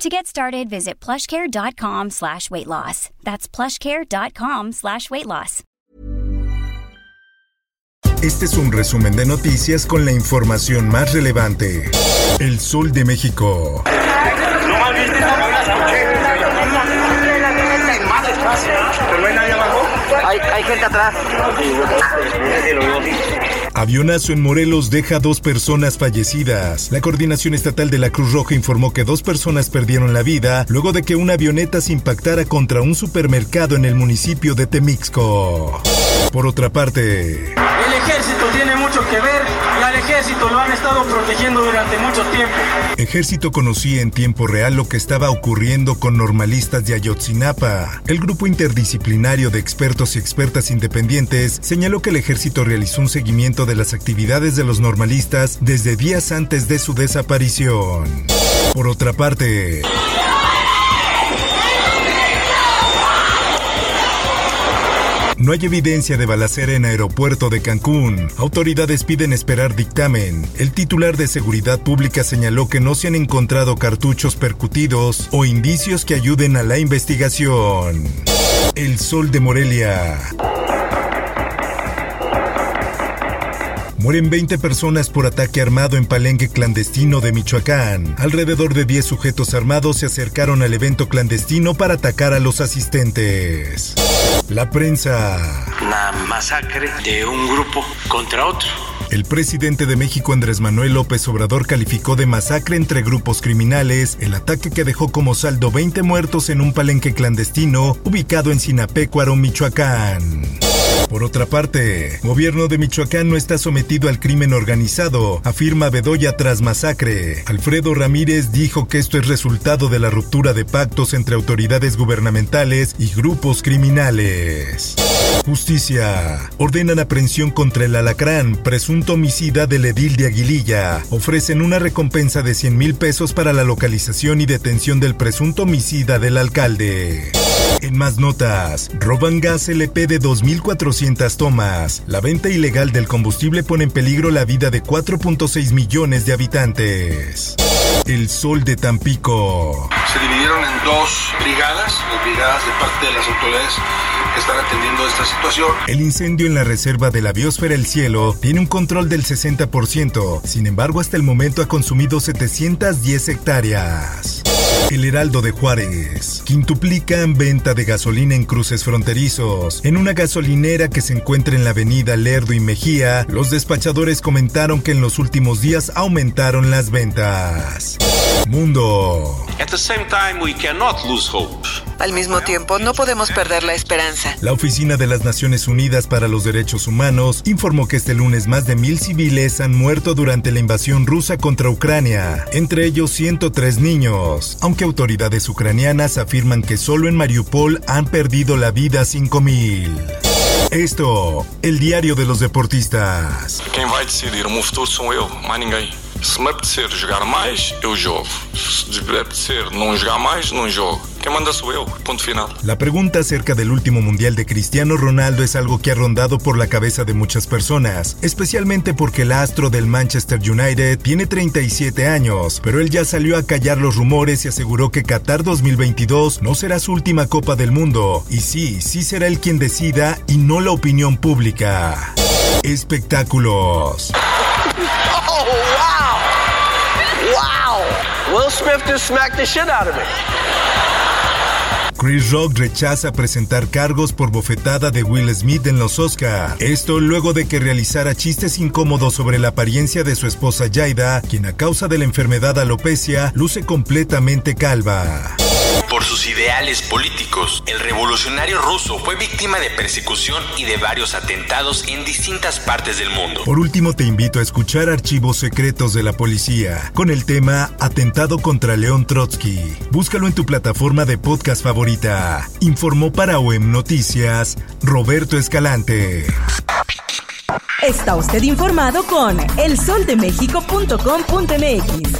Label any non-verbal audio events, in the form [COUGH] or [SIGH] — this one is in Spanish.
To get started, visit plushcare.com slash weight loss. That's plushcare.com slash weight loss. Este es un resumen de noticias con la información más relevante. El Sol de México. Hay, hay gente atrás. Avionazo en Morelos deja dos personas fallecidas. La Coordinación Estatal de la Cruz Roja informó que dos personas perdieron la vida luego de que una avioneta se impactara contra un supermercado en el municipio de Temixco. Por otra parte, ejército tiene mucho que ver y al ejército lo han estado protegiendo durante mucho tiempo. Ejército conocía en tiempo real lo que estaba ocurriendo con normalistas de Ayotzinapa. El grupo interdisciplinario de expertos y expertas independientes señaló que el ejército realizó un seguimiento de las actividades de los normalistas desde días antes de su desaparición. Por otra parte, No hay evidencia de balacera en aeropuerto de Cancún. Autoridades piden esperar dictamen. El titular de Seguridad Pública señaló que no se han encontrado cartuchos percutidos o indicios que ayuden a la investigación. El Sol de Morelia. Mueren 20 personas por ataque armado en Palenque clandestino de Michoacán. Alrededor de 10 sujetos armados se acercaron al evento clandestino para atacar a los asistentes. La prensa. Una masacre de un grupo contra otro. El presidente de México Andrés Manuel López Obrador calificó de masacre entre grupos criminales el ataque que dejó como saldo 20 muertos en un palenque clandestino ubicado en Sinapecuaro, Michoacán. Por otra parte, gobierno de Michoacán no está sometido al crimen organizado, afirma Bedoya tras masacre. Alfredo Ramírez dijo que esto es resultado de la ruptura de pactos entre autoridades gubernamentales y grupos criminales. Justicia. Ordenan aprehensión contra el alacrán, presunto homicida del edil de Aguililla. Ofrecen una recompensa de 100 mil pesos para la localización y detención del presunto homicida del alcalde. En más notas, roban gas LP de 2.400 tomas. La venta ilegal del combustible pone en peligro la vida de 4.6 millones de habitantes. El sol de Tampico. Se dividieron en dos brigadas, las brigadas de parte de las autoridades que están atendiendo esta situación. El incendio en la reserva de la biosfera El Cielo tiene un control del 60%, sin embargo hasta el momento ha consumido 710 hectáreas. El Heraldo de Juárez. Quintuplican venta de gasolina en cruces fronterizos. En una gasolinera que se encuentra en la avenida Lerdo y Mejía, los despachadores comentaron que en los últimos días aumentaron las ventas. Mundo. At the same time, we cannot lose hope. Al mismo tiempo, no podemos perder la esperanza. La Oficina de las Naciones Unidas para los Derechos Humanos informó que este lunes más de mil civiles han muerto durante la invasión rusa contra Ucrania, entre ellos 103 niños, aunque autoridades ucranianas afirman que solo en Mariupol han perdido la vida 5.000. Esto, el diario de los deportistas. Decidir ninguém. Se me apetecer jogar mais, eu jogo. Se me apetecer não jogar mais, não jogo. Quem manda sou eu, ponto final. La pregunta acerca del último mundial de Cristiano Ronaldo es algo que ha rondado por la cabeza de muchas personas, especialmente porque el astro del Manchester United tiene 37 años, pero él ya salió a callar los rumores y aseguró que Qatar 2022 no será su última Copa del Mundo, y sí, sí será él quien decida y no la opinión pública. Espectáculos. [LAUGHS] Smith just smacked the shit out of me. Chris Rock rechaza presentar cargos por bofetada de Will Smith en los Oscar. Esto luego de que realizara chistes incómodos sobre la apariencia de su esposa Jaida, quien a causa de la enfermedad alopecia luce completamente calva. Por sus ideales políticos. El revolucionario ruso fue víctima de persecución y de varios atentados en distintas partes del mundo. Por último, te invito a escuchar Archivos Secretos de la Policía con el tema Atentado contra León Trotsky. Búscalo en tu plataforma de podcast favorita. Informó para OEM Noticias Roberto Escalante. Está usted informado con elsoldemexico.com.mx.